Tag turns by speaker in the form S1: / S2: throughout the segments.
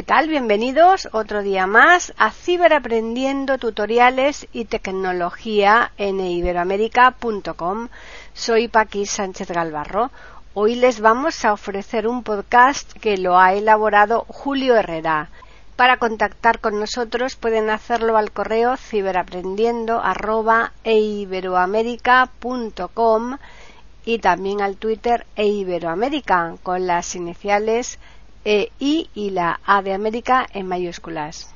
S1: ¿Qué tal? Bienvenidos otro día más a Ciberaprendiendo tutoriales y tecnología en iberoamérica.com. Soy Paqui Sánchez Galvarro. Hoy les vamos a ofrecer un podcast que lo ha elaborado Julio Herrera. Para contactar con nosotros pueden hacerlo al correo ciberaprendiendo@eiberoamerica.com y también al Twitter eiberoamerica con las iniciales e, I y la A de América en mayúsculas.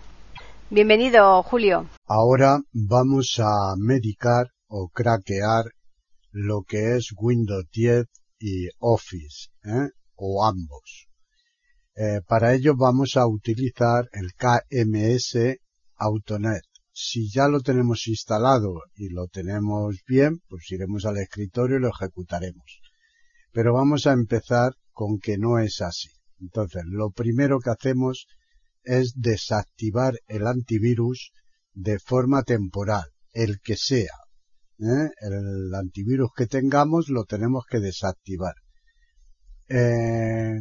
S1: Bienvenido, Julio.
S2: Ahora vamos a medicar o craquear lo que es Windows 10 y Office, ¿eh? o ambos. Eh, para ello vamos a utilizar el KMS Autonet. Si ya lo tenemos instalado y lo tenemos bien, pues iremos al escritorio y lo ejecutaremos. Pero vamos a empezar con que no es así. Entonces, lo primero que hacemos es desactivar el antivirus de forma temporal, el que sea. ¿eh? El antivirus que tengamos lo tenemos que desactivar. Eh,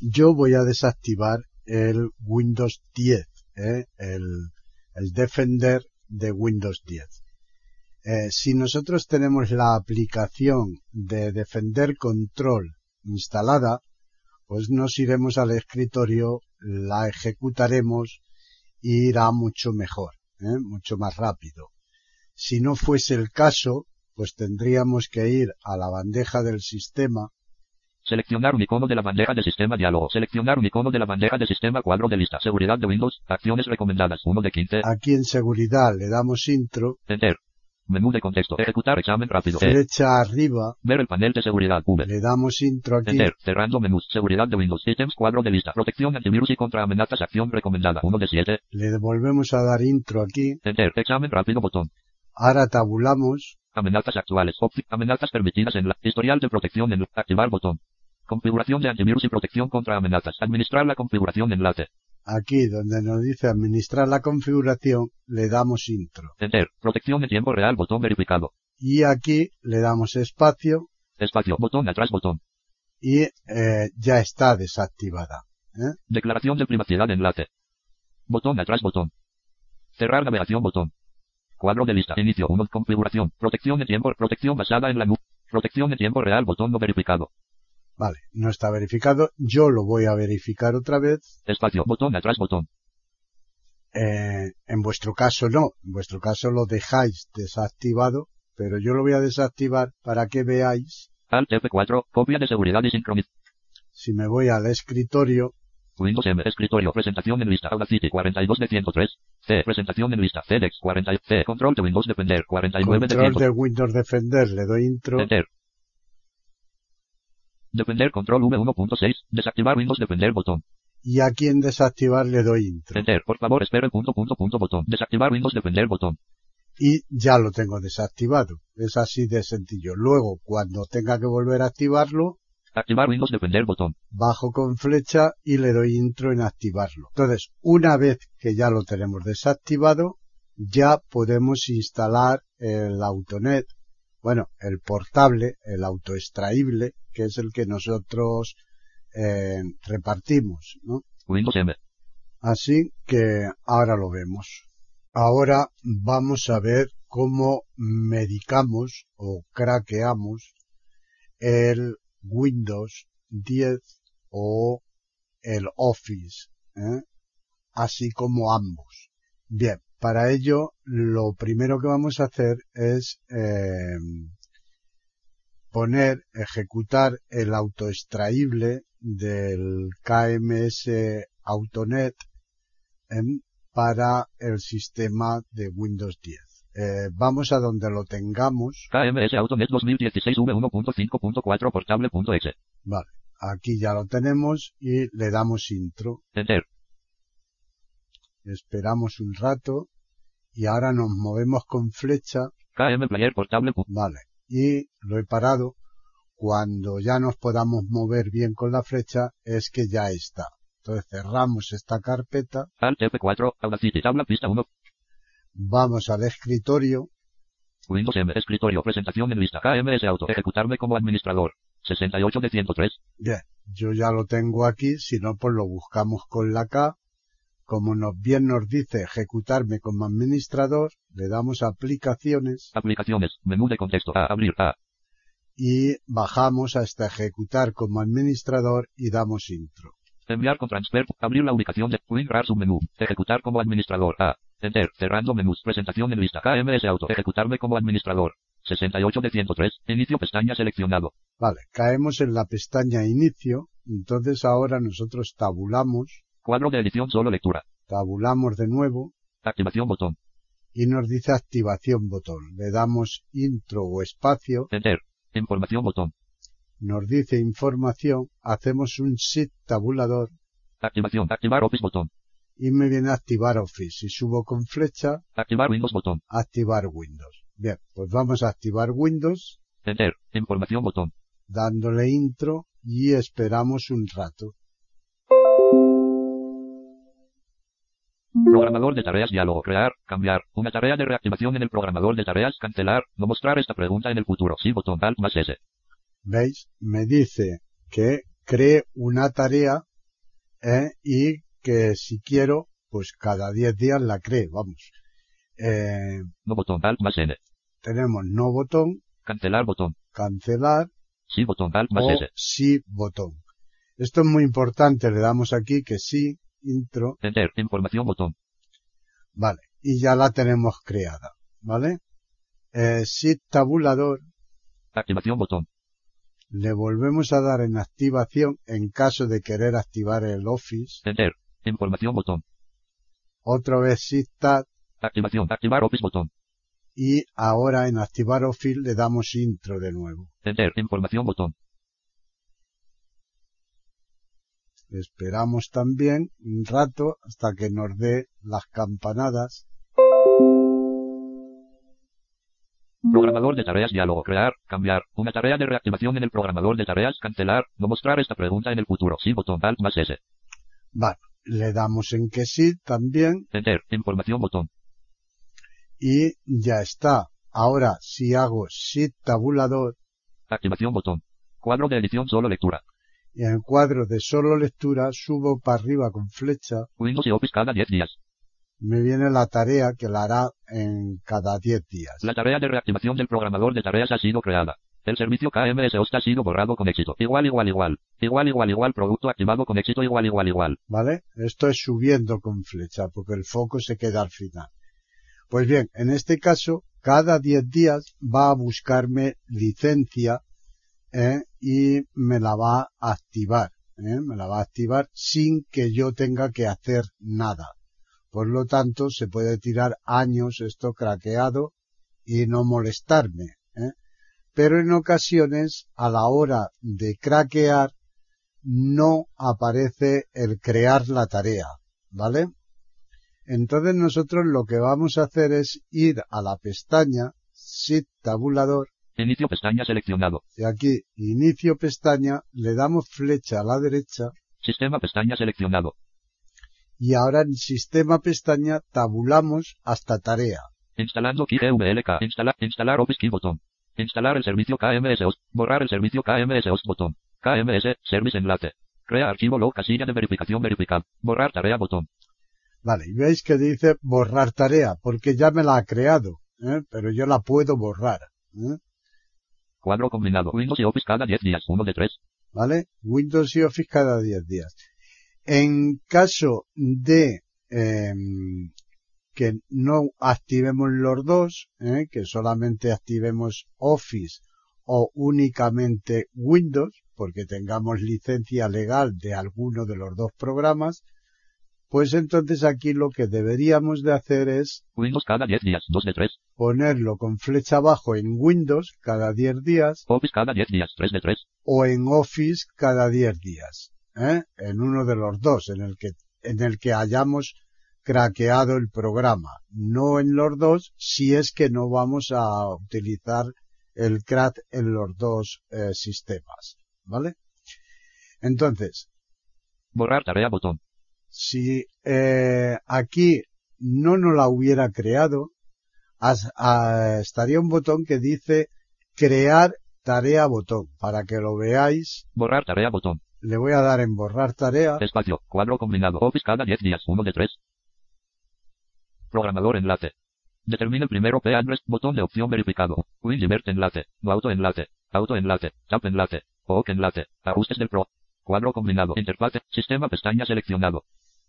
S2: yo voy a desactivar el Windows 10, ¿eh? el, el Defender de Windows 10. si nosotros tenemos la aplicación de Defender Control instalada, pues nos iremos al escritorio, la ejecutaremos y irá mucho mejor, ¿eh? mucho más rápido. Si no fuese el caso, pues tendríamos que ir a la bandeja del sistema.
S3: Seleccionar un icono de la bandeja de sistema diálogo. Seleccionar un icono de la bandeja de sistema cuadro de lista. Seguridad de Windows. Acciones recomendadas. 1 de 15.
S2: Aquí en seguridad le damos intro.
S3: Enter. Menú de contexto. Ejecutar examen rápido.
S2: Flecha arriba.
S3: Ver el panel de seguridad. V.
S2: Le damos intro aquí.
S3: Enter. Cerrando menús. Seguridad de Windows. Items. Cuadro de lista. Protección antivirus y contra amenazas. Acción recomendada. 1 de 7.
S2: Le devolvemos a dar intro aquí.
S3: Enter. Examen rápido. Botón.
S2: Ahora tabulamos.
S3: Amenazas actuales. Amenazas permitidas en la. Historial de protección en Activar botón. Configuración de antivirus y protección contra amenazas. Administrar la configuración enlace.
S2: Aquí donde nos dice administrar la configuración, le damos intro.
S3: Enter. Protección en tiempo real, botón verificado.
S2: Y aquí le damos espacio.
S3: Espacio, botón atrás, botón.
S2: Y eh, ya está desactivada. ¿eh?
S3: Declaración de privacidad enlace. Botón atrás, botón. Cerrar navegación, botón. Cuadro de lista. Inicio 1. Configuración. Protección en tiempo. Protección basada en la nube. Protección en tiempo real. Botón no verificado.
S2: Vale, no está verificado. Yo lo voy a verificar otra vez.
S3: Espacio, botón atrás, botón.
S2: Eh, en vuestro caso no. En vuestro caso lo dejáis desactivado, pero yo lo voy a desactivar para que veáis.
S3: Alt F4, copia de seguridad y sincronización.
S2: Si me voy al escritorio.
S3: Windows M, escritorio, presentación en lista, Audacity 42 de 103. C, presentación en lista, CDEX 40, C, control de Windows Defender 49
S2: control
S3: de 100.
S2: de Windows Defender, le doy intro.
S3: Enter. Defender control V1.6, desactivar Windows Defender botón.
S2: Y aquí en desactivar le doy intro.
S3: Enter, por favor espere punto punto punto botón. Desactivar Windows Defender botón.
S2: Y ya lo tengo desactivado. Es así de sencillo. Luego, cuando tenga que volver a activarlo,
S3: Activar Windows Defender botón.
S2: bajo con flecha y le doy intro en activarlo. Entonces, una vez que ya lo tenemos desactivado, ya podemos instalar el Autonet, bueno, el portable, el autoextraíble, que es el que nosotros eh, repartimos, ¿no?
S3: Windows M.
S2: Así que ahora lo vemos. Ahora vamos a ver cómo medicamos o craqueamos el Windows 10 o el Office, ¿eh? así como ambos. Bien, para ello lo primero que vamos a hacer es eh, poner, ejecutar el autoextraíble del KMS Autonet en- para el sistema de Windows 10. Eh, vamos a donde lo tengamos.
S3: KMS Autonet 2016 V1.5.4 portable.exe.
S2: Vale, aquí ya lo tenemos y le damos intro.
S3: Enter.
S2: Esperamos un rato y ahora nos movemos con flecha.
S3: KM Player portable.
S2: Vale, y lo he parado. Cuando ya nos podamos mover bien con la flecha es que ya está. Entonces cerramos esta carpeta.
S3: Alt F4, Audacity, tabla, pista 1.
S2: Vamos al escritorio.
S3: Windows M, escritorio, presentación en lista, KMS Auto, ejecutarme como administrador. 68 de 103.
S2: Bien, yo ya lo tengo aquí, si no pues lo buscamos con la K. Como nos bien nos dice ejecutarme como administrador, le damos aplicaciones
S3: Aplicaciones, menú de contexto, A, abrir, A.
S2: y bajamos hasta ejecutar como administrador y damos intro.
S3: Enviar con transfer, abrir la ubicación de WinRAR submenú, ejecutar como administrador, A. Enter, cerrando menús, presentación en lista, KMS Auto, ejecutarme como administrador. 68 de 103, inicio pestaña seleccionado.
S2: Vale, caemos en la pestaña inicio, entonces ahora nosotros tabulamos,
S3: Cuadro de edición solo lectura.
S2: tabulamos de nuevo
S3: Activación botón.
S2: y nos dice activación botón. Le damos intro o espacio,
S3: Enter. Información botón.
S2: nos dice información, hacemos un shift tabulador
S3: Activación. Activar Office botón.
S2: y me viene a activar Office. Si subo con flecha,
S3: Activar Windows botón.
S2: activar Windows. Bien, pues vamos a activar Windows
S3: Enter. Información botón.
S2: dándole intro y esperamos un rato.
S3: Programador de tareas diálogo. Crear. Cambiar. Una tarea de reactivación en el programador de tareas. Cancelar. No mostrar esta pregunta en el futuro. Sí botón. Alt más S.
S2: ¿Veis? Me dice que cree una tarea ¿eh? y que si quiero, pues cada 10 días la cree, vamos. Eh,
S3: No botón. Alt más N.
S2: tenemos no botón,
S3: Cancelar botón.
S2: cancelar
S3: Sí botón. Alt más
S2: o
S3: S.
S2: sí botón. Esto es muy importante, le damos aquí que sí, intro,
S3: Enter. Información botón.
S2: Vale, y ya la tenemos creada, ¿vale? Eh, tabulador,
S3: Activación botón.
S2: le volvemos a dar en activación en caso de querer activar el Office,
S3: Enter. Información botón.
S2: otra vez sí tab
S3: Activación. Activar Office botón.
S2: y ahora en activar Office le damos intro de nuevo.
S3: Enter. Información botón.
S2: Esperamos también un rato hasta que nos dé las campanadas.
S3: Programador de tareas diálogo. Crear. Cambiar. Una tarea de reactivación en el programador de tareas. Cancelar. No mostrar esta pregunta en el futuro. Sí botón. Alt más S.
S2: Vale, le damos en que sí también
S3: Enter. Información botón.
S2: y ya está. Ahora si hago shift tabulador
S3: Activación botón. Cuadro de edición solo lectura.
S2: Y en el cuadro de solo lectura subo para arriba con flecha,
S3: Windows y Office cada 10 días.
S2: me viene la tarea que la hará en cada 10 días.
S3: La tarea de reactivación del programador de tareas ha sido creada. El servicio KMS host ha sido borrado con éxito. Igual, igual, igual. Igual, igual, igual. Producto activado con éxito. Igual, igual, igual.
S2: ¿Vale? Esto es subiendo con flecha porque el foco se queda al final. Pues bien, en este caso, cada 10 días va a buscarme licencia ¿eh? y me la va a activar. ¿eh? Me la va a activar sin que yo tenga que hacer nada. Por lo tanto, se puede tirar años esto craqueado y no molestarme. ¿eh? Pero en ocasiones, a la hora de craquear, no aparece el crear la tarea, ¿vale? Entonces nosotros lo que vamos a hacer es ir a la pestaña Shift tabulador
S3: Inicio pestaña seleccionado.
S2: y aquí inicio pestaña, le damos flecha a la derecha
S3: Sistema pestaña seleccionado.
S2: y ahora en sistema pestaña tabulamos hasta tarea.
S3: Instalando Key GVLK. Instalar, instalar Office Key botón. Instalar el servicio KMS host. Borrar el servicio KMS host botón. KMS, service enlace. Crea archivo log casilla de verificación verificar. Borrar tarea botón.
S2: Vale, y veis que dice borrar tarea, porque ya me la ha creado, ¿eh? pero yo la puedo borrar. ¿eh?
S3: Cuadro combinado. Windows y Office cada 10 días. 1 de 3.
S2: ¿vale? Windows y Office cada 10 días. En caso de em, que no activemos los dos, ¿eh? que solamente activemos Office o únicamente Windows, porque tengamos licencia legal de alguno de los dos programas, pues entonces aquí lo que deberíamos de hacer es
S3: Windows cada 10 días. 2 de 3.
S2: ponerlo con flecha abajo en Windows cada 10 días
S3: Office cada 10 días. 3 de 3.
S2: o en Office cada 10 días, ¿eh? en uno de los dos, en el que, en el que hayamos craqueado el programa, no en los dos si es que no vamos a utilizar el CRAT en los dos eh, sistemas, ¿vale? Entonces,
S3: Borrar tarea botón.
S2: Si eh, aquí no nos la hubiera creado, as- ah, estaría un botón que dice crear tarea botón. Para que lo veáis,
S3: Borrar tarea botón.
S2: le voy a dar en borrar tarea.
S3: Espacio. Cuadro combinado. Office cada 10 días. 1 de 3. Programador enlace. Determine el primero P address. Botón de opción verificado. WinDivert enlace. No auto enlace. Auto enlace. Tap enlace. OK enlace. Ajustes del Pro. Cuadro combinado. Interfaz. Sistema pestaña seleccionado.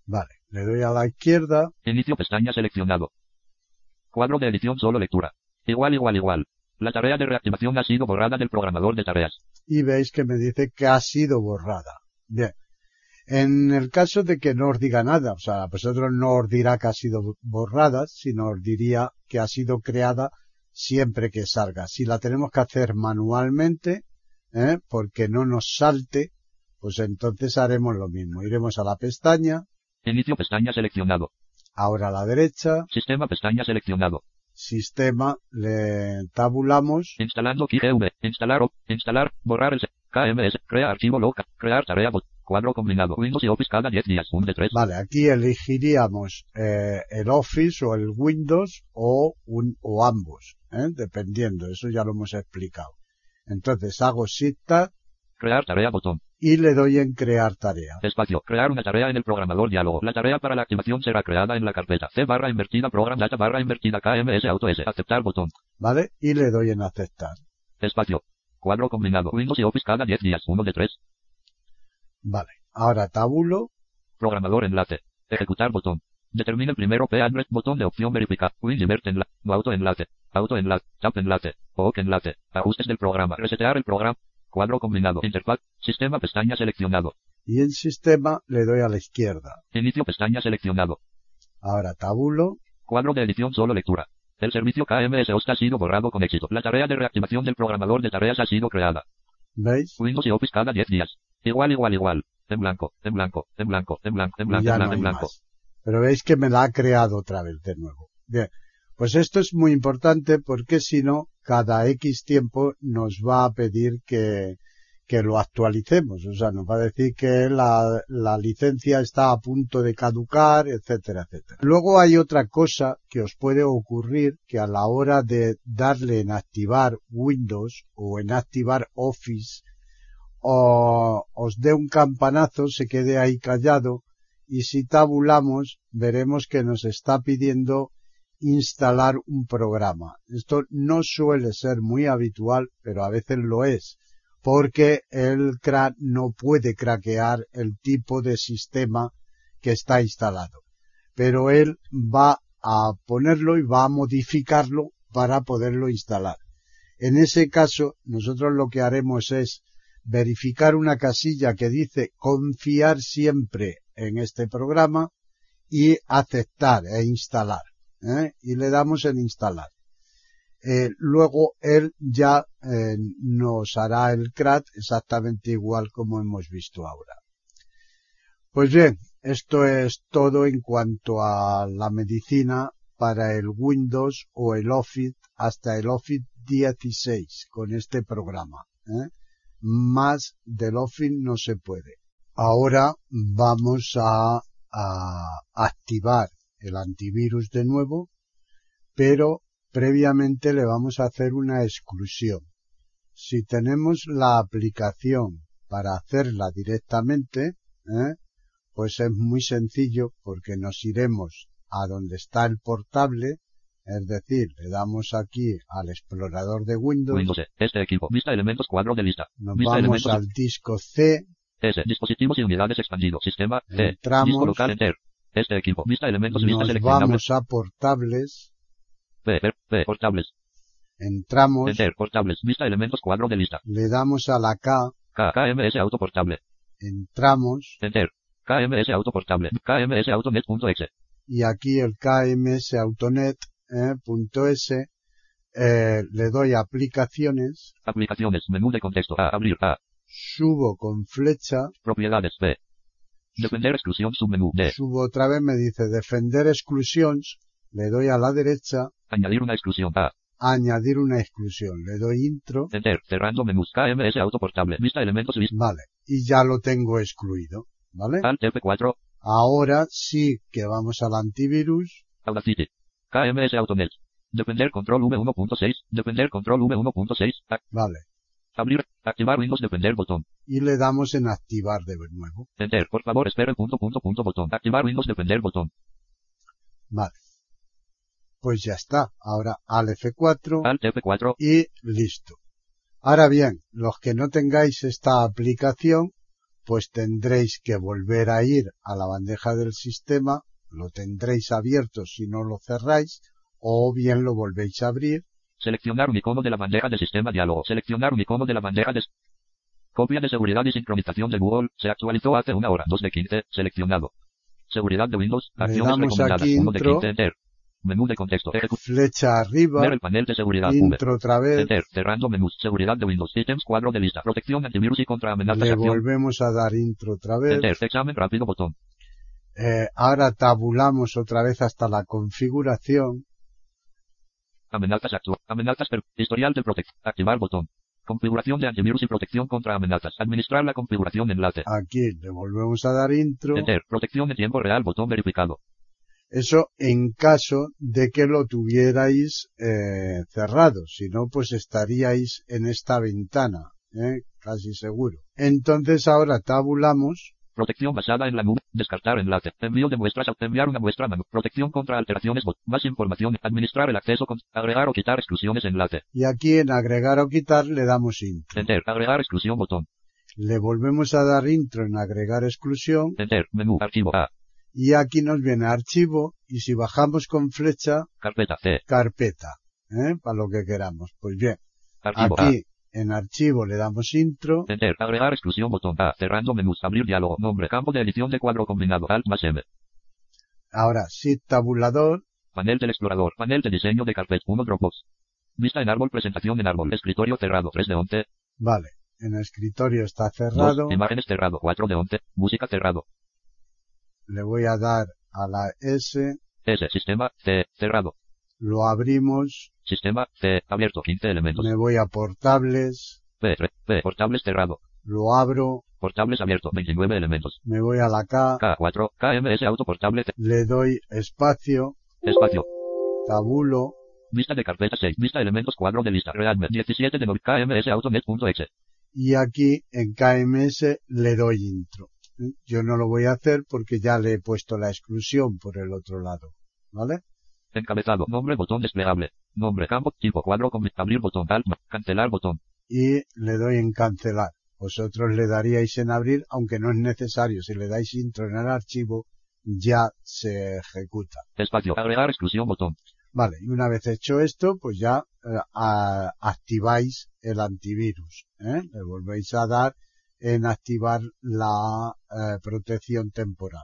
S2: Vale, le doy a la izquierda.
S3: Inicio pestaña seleccionado. Cuadro de edición solo lectura. Igual igual igual. La tarea de reactivación ha sido borrada del programador de tareas.
S2: y veis que me dice que ha sido borrada. Bien. En el caso de que no os diga nada, o sea, vosotros no os dirá que ha sido borrada, sino os diría que ha sido creada siempre que salga. Si la tenemos que hacer manualmente, ¿eh? porque no nos salte, pues entonces haremos lo mismo. Iremos a la pestaña,
S3: Inicio pestaña seleccionado.
S2: ahora a la derecha,
S3: Sistema pestaña seleccionado.
S2: sistema, le tabulamos,
S3: Instalando KGV. Instalar o. Instalar. Borrar el. KMS. Crea archivo local. Crear tarea. Cuadro combinado. Windows y Office cada 10 días. 1 de 3.
S2: Vale, aquí elegiríamos eh, el Office o el Windows o, un, o ambos, ¿eh? dependiendo, eso ya lo hemos explicado. Entonces hago Shift Tab
S3: Crear tarea botón.
S2: Y le doy en crear tarea.
S3: Espacio. Crear una tarea en el programador diálogo. La tarea para la activación será creada en la carpeta C barra invertida program data barra invertida KMS auto S. Aceptar botón.
S2: ¿Vale? Y le doy en aceptar.
S3: Espacio. Cuadro combinado. Windows y Office cada 10 días. 1 de 3.
S2: Vale. Ahora tabulo,
S3: Programador enlace. Ejecutar botón. Determine el primero P address botón de opción verificar. WinDivert enlace. Auto enlace. Auto enlace. Tap enlace. OK enlace. Ajustes del programa. Resetear el programa. Cuadro combinado. Interfaz. Sistema pestaña seleccionado.
S2: y en sistema le doy a la izquierda.
S3: Inicio pestaña seleccionado.
S2: Ahora tabulo,
S3: Cuadro de edición solo lectura. El servicio KMS host ha sido borrado con éxito. La tarea de reactivación del programador de tareas ha sido creada.
S2: ¿veis?
S3: Windows y Office cada 10 días. Igual igual igual. En blanco, en blanco, en blanco, en blanco, en blanco, en blanco, en blanco.
S2: Pero veis que me la ha creado otra vez de nuevo. Bien. Pues esto es muy importante porque si no, cada X tiempo nos va a pedir que, que lo actualicemos. O sea, nos va a decir que la, la licencia está a punto de caducar, etcétera, etcétera. Luego hay otra cosa que os puede ocurrir que a la hora de darle en activar Windows o en activar Office o os dé un campanazo, se quede ahí callado y si tabulamos veremos que nos está pidiendo instalar un programa. Esto no suele ser muy habitual, pero a veces lo es, porque el crack no puede craquear el tipo de sistema que está instalado. Pero él va a ponerlo y va a modificarlo para poderlo instalar. En ese caso, nosotros lo que haremos es verificar una casilla que dice confiar siempre en este programa y aceptar e instalar. ¿Eh? Y le damos en instalar. Eh, luego él ya eh, nos hará el CRAT exactamente igual como hemos visto ahora. Pues bien, esto es todo en cuanto a la medicina para el Windows o el Office hasta el Office 16 con este programa. Más del Office no se puede. Ahora vamos a activar el antivirus de nuevo, pero previamente le vamos a hacer una exclusión. Si tenemos la aplicación para hacerla directamente, ¿eh? pues es muy sencillo porque nos iremos a donde está el portable, es decir, le damos aquí al explorador de Windows,
S3: Windows E. Este equipo. Vista elementos cuadro de lista.
S2: nos
S3: Vista
S2: vamos
S3: elementos.
S2: al disco C,
S3: S. Dispositivos y unidades expandido. Sistema C.
S2: Entramos.
S3: Disco local enter. Este equipo. Vista elementos.
S2: Nos
S3: seleccionable.
S2: vamos a portables,
S3: P. P. P. Portables.
S2: entramos,
S3: Enter. Portables. Vista elementos cuadro de lista.
S2: le damos a la K,
S3: K. KMS autoportable.
S2: entramos
S3: Enter. KMS autoportable. KMS autonet.exe.
S2: y aquí el KMS Autonet eh, punto S, eh, le doy a aplicaciones,
S3: Aplicaciones. Menú de contexto. A. Abrir. A.
S2: subo con flecha,
S3: Propiedades. B. Defender exclusión submenú. D.
S2: subo otra vez, me dice defender exclusions, le doy a la derecha,
S3: Añadir una exclusión. A.
S2: añadir una exclusión. Le doy intro.
S3: Enter. Cerrando menús. KMS autoportable. Vista elementos list.
S2: Vale. Y ya lo tengo excluido. ¿Vale?
S3: Alt F4.
S2: Ahora sí que vamos al antivirus.
S3: Audacity. KMS Autonet. Depender control V1.6. Depender control V1.6. Ac-
S2: Vale.
S3: Abrir. Activar Windows Depender botón.
S2: Y le damos en activar de nuevo.
S3: Enter. Por favor espere punto punto punto botón. Activar Windows Depender botón.
S2: Vale. Pues ya está. Ahora al F4
S3: Alt F4.
S2: y listo. Ahora bien, los que no tengáis esta aplicación, pues tendréis que volver a ir a la bandeja del sistema, lo tendréis abierto si no lo cerráis, o bien lo volvéis a abrir
S3: Seleccionar un icono de la bandeja de sistema diálogo. Seleccionar un icono de la bandeja de... Copia de seguridad y sincronización de Google. Se actualizó hace una hora. 2 de 15. Seleccionado. Seguridad de Windows. Acciones recomendadas.
S2: aquí
S3: 1 de
S2: intro.
S3: 15. Enter. Menú de contexto.
S2: Flecha arriba,
S3: Ver el panel de seguridad. V.
S2: intro otra vez,
S3: Enter. Cerrando menús. Seguridad de Windows. Ítems. Cuadro de lista. Protección antivirus y contra amenazas.
S2: le
S3: Acción.
S2: volvemos a dar intro otra vez,
S3: Enter. Examen rápido. Botón.
S2: Eh, ahora tabulamos otra vez hasta la configuración,
S3: Amenazas actual. Amenazas per... Historial de protección. Activar botón. Configuración de antivirus y protección contra amenazas. Administrar la configuración enlace.
S2: aquí le volvemos a dar intro,
S3: Enter. Protección en tiempo real. Botón verificado.
S2: Eso en caso de que lo tuvierais eh, cerrado, si no pues estaríais en esta ventana, ¿eh? casi seguro. Entonces ahora tabulamos,
S3: Protección basada en la nube. Descartar enlace. Envío de muestras. Enviar una muestra. Protección contra alteraciones. bot- Más información. Administrar el acceso. Con... Agregar o quitar exclusiones. Enlace.
S2: y aquí en agregar o quitar le damos intro.
S3: Enter. Agregar exclusión. Botón.
S2: Le volvemos a dar intro en agregar exclusión
S3: Enter. Menú. Archivo A.
S2: y aquí nos viene archivo y si bajamos con flecha,
S3: Carpeta C.
S2: carpeta, ¿eh? para lo que queramos. Pues bien,
S3: Archivo A.
S2: en archivo le damos intro,
S3: Enter. Agregar exclusión. Botón A. Cerrando menús. Abrir diálogo. Nombre. Campo de edición de cuadro combinado. Alt más M.
S2: ahora sí tabulador,
S3: Panel del explorador. Panel de diseño de carpet. 1 Dropbox. Vista en árbol. Presentación en árbol. Escritorio cerrado. 3 de 11.
S2: vale, en el escritorio está
S3: 2.
S2: cerrado,
S3: Imágenes cerrado. 4 de 11. Música cerrado.
S2: le voy a dar a la S,
S3: S. Sistema C. Cerrado.
S2: lo abrimos,
S3: Sistema C. Abierto. 15 elementos.
S2: me voy a portables,
S3: re- P. Portables cerrado.
S2: lo abro,
S3: Portables abierto. 29 elementos.
S2: me voy a la K,
S3: K4. KMS auto portable. C-
S2: le doy espacio,
S3: Espacio.
S2: tabulo,
S3: Vista de carpeta 6. Vista elementos cuadro de lista. Realme. 17 de noviembre. KMS autonet.exe.
S2: y aquí en KMS le doy intro. Yo no lo voy a hacer porque ya le he puesto la exclusión por el otro lado, ¿vale?
S3: Encabezado. Nombre botón desplegable. Nombre campo. Tipo cuadro con abrir botón. Alt. Cancelar botón.
S2: Y le doy en cancelar. Vosotros le daríais en abrir, aunque no es necesario. Si le dais intro en el archivo, ya se ejecuta.
S3: Espacio. Agregar exclusión botón.
S2: Vale, y una vez hecho esto, pues ya eh, a- activáis el antivirus. ¿eh? Le volvéis a dar en activar la eh, protección temporal.